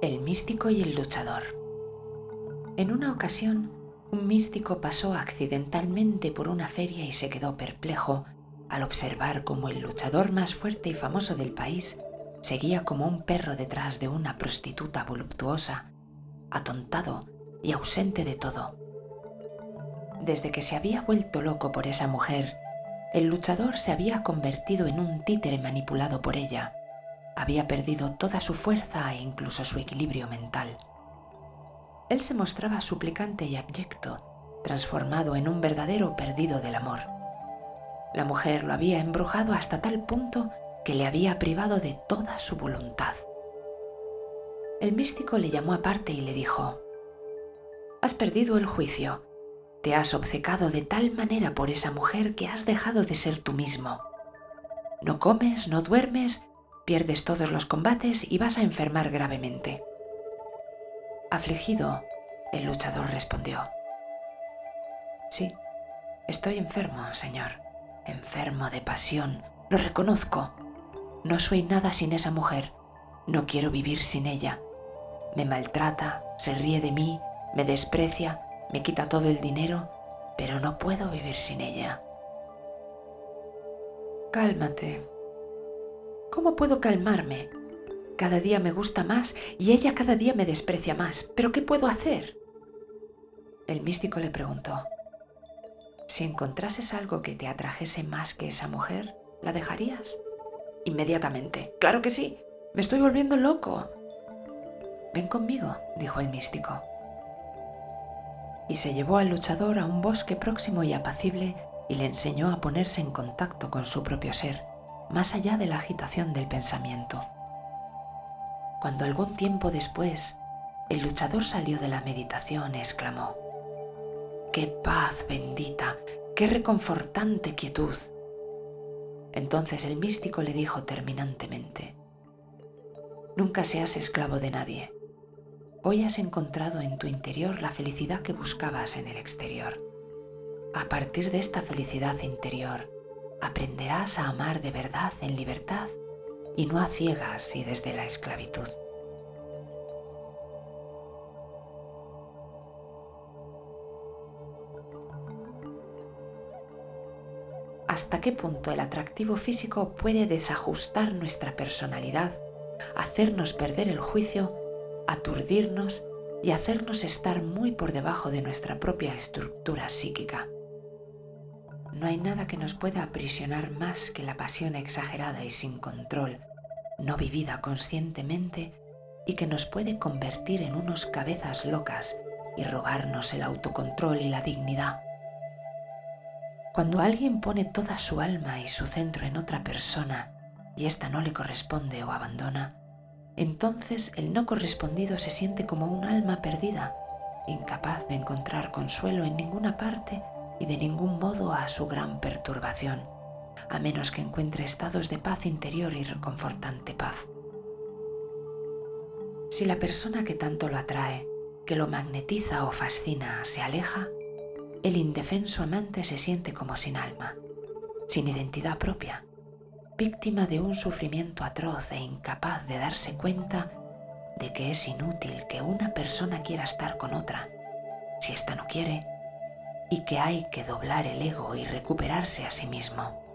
El místico y el luchador. En una ocasión, un místico pasó accidentalmente por una feria y se quedó perplejo al observar cómo el luchador más fuerte y famoso del país seguía como un perro detrás de una prostituta voluptuosa, atontado y ausente de todo. Desde que se había vuelto loco por esa mujer, el luchador se había convertido en un títere manipulado por ella, había perdido toda su fuerza e incluso su equilibrio mental. Él se mostraba suplicante y abyecto, transformado en un verdadero perdido del amor. La mujer lo había embrujado hasta tal punto que le había privado de toda su voluntad. El místico le llamó aparte y le dijo, Has perdido el juicio, te has obcecado de tal manera por esa mujer que has dejado de ser tú mismo. No comes, no duermes pierdes todos los combates y vas a enfermar gravemente. Afligido, el luchador respondió, Sí, estoy enfermo, señor, enfermo de pasión, lo reconozco. No soy nada sin esa mujer, no quiero vivir sin ella. Me maltrata, se ríe de mí, me desprecia, me quita todo el dinero, pero no puedo vivir sin ella. Cálmate, ¿Cómo puedo calmarme? Cada día me gusta más y ella cada día me desprecia más. ¿Pero qué puedo hacer? El místico le preguntó, si encontrases algo que te atrajese más que esa mujer, ¿la dejarías? Inmediatamente. Claro que sí. Me estoy volviendo loco. Ven conmigo, dijo el místico. Y se llevó al luchador a un bosque próximo y apacible y le enseñó a ponerse en contacto con su propio ser más allá de la agitación del pensamiento. Cuando algún tiempo después el luchador salió de la meditación, exclamó, ¡Qué paz bendita! ¡Qué reconfortante quietud! Entonces el místico le dijo terminantemente, Nunca seas esclavo de nadie. Hoy has encontrado en tu interior la felicidad que buscabas en el exterior. A partir de esta felicidad interior, aprenderás a amar de verdad en libertad y no a ciegas y desde la esclavitud. ¿Hasta qué punto el atractivo físico puede desajustar nuestra personalidad, hacernos perder el juicio, aturdirnos y hacernos estar muy por debajo de nuestra propia estructura psíquica? No hay nada que nos pueda aprisionar más que la pasión exagerada y sin control, no vivida conscientemente y que nos puede convertir en unos cabezas locas y robarnos el autocontrol y la dignidad. Cuando alguien pone toda su alma y su centro en otra persona y ésta no le corresponde o abandona, entonces el no correspondido se siente como un alma perdida, incapaz de encontrar consuelo en ninguna parte y de ningún modo a su gran perturbación, a menos que encuentre estados de paz interior y reconfortante paz. Si la persona que tanto lo atrae, que lo magnetiza o fascina, se aleja, el indefenso amante se siente como sin alma, sin identidad propia, víctima de un sufrimiento atroz e incapaz de darse cuenta de que es inútil que una persona quiera estar con otra. Si ésta no quiere, y que hay que doblar el ego y recuperarse a sí mismo.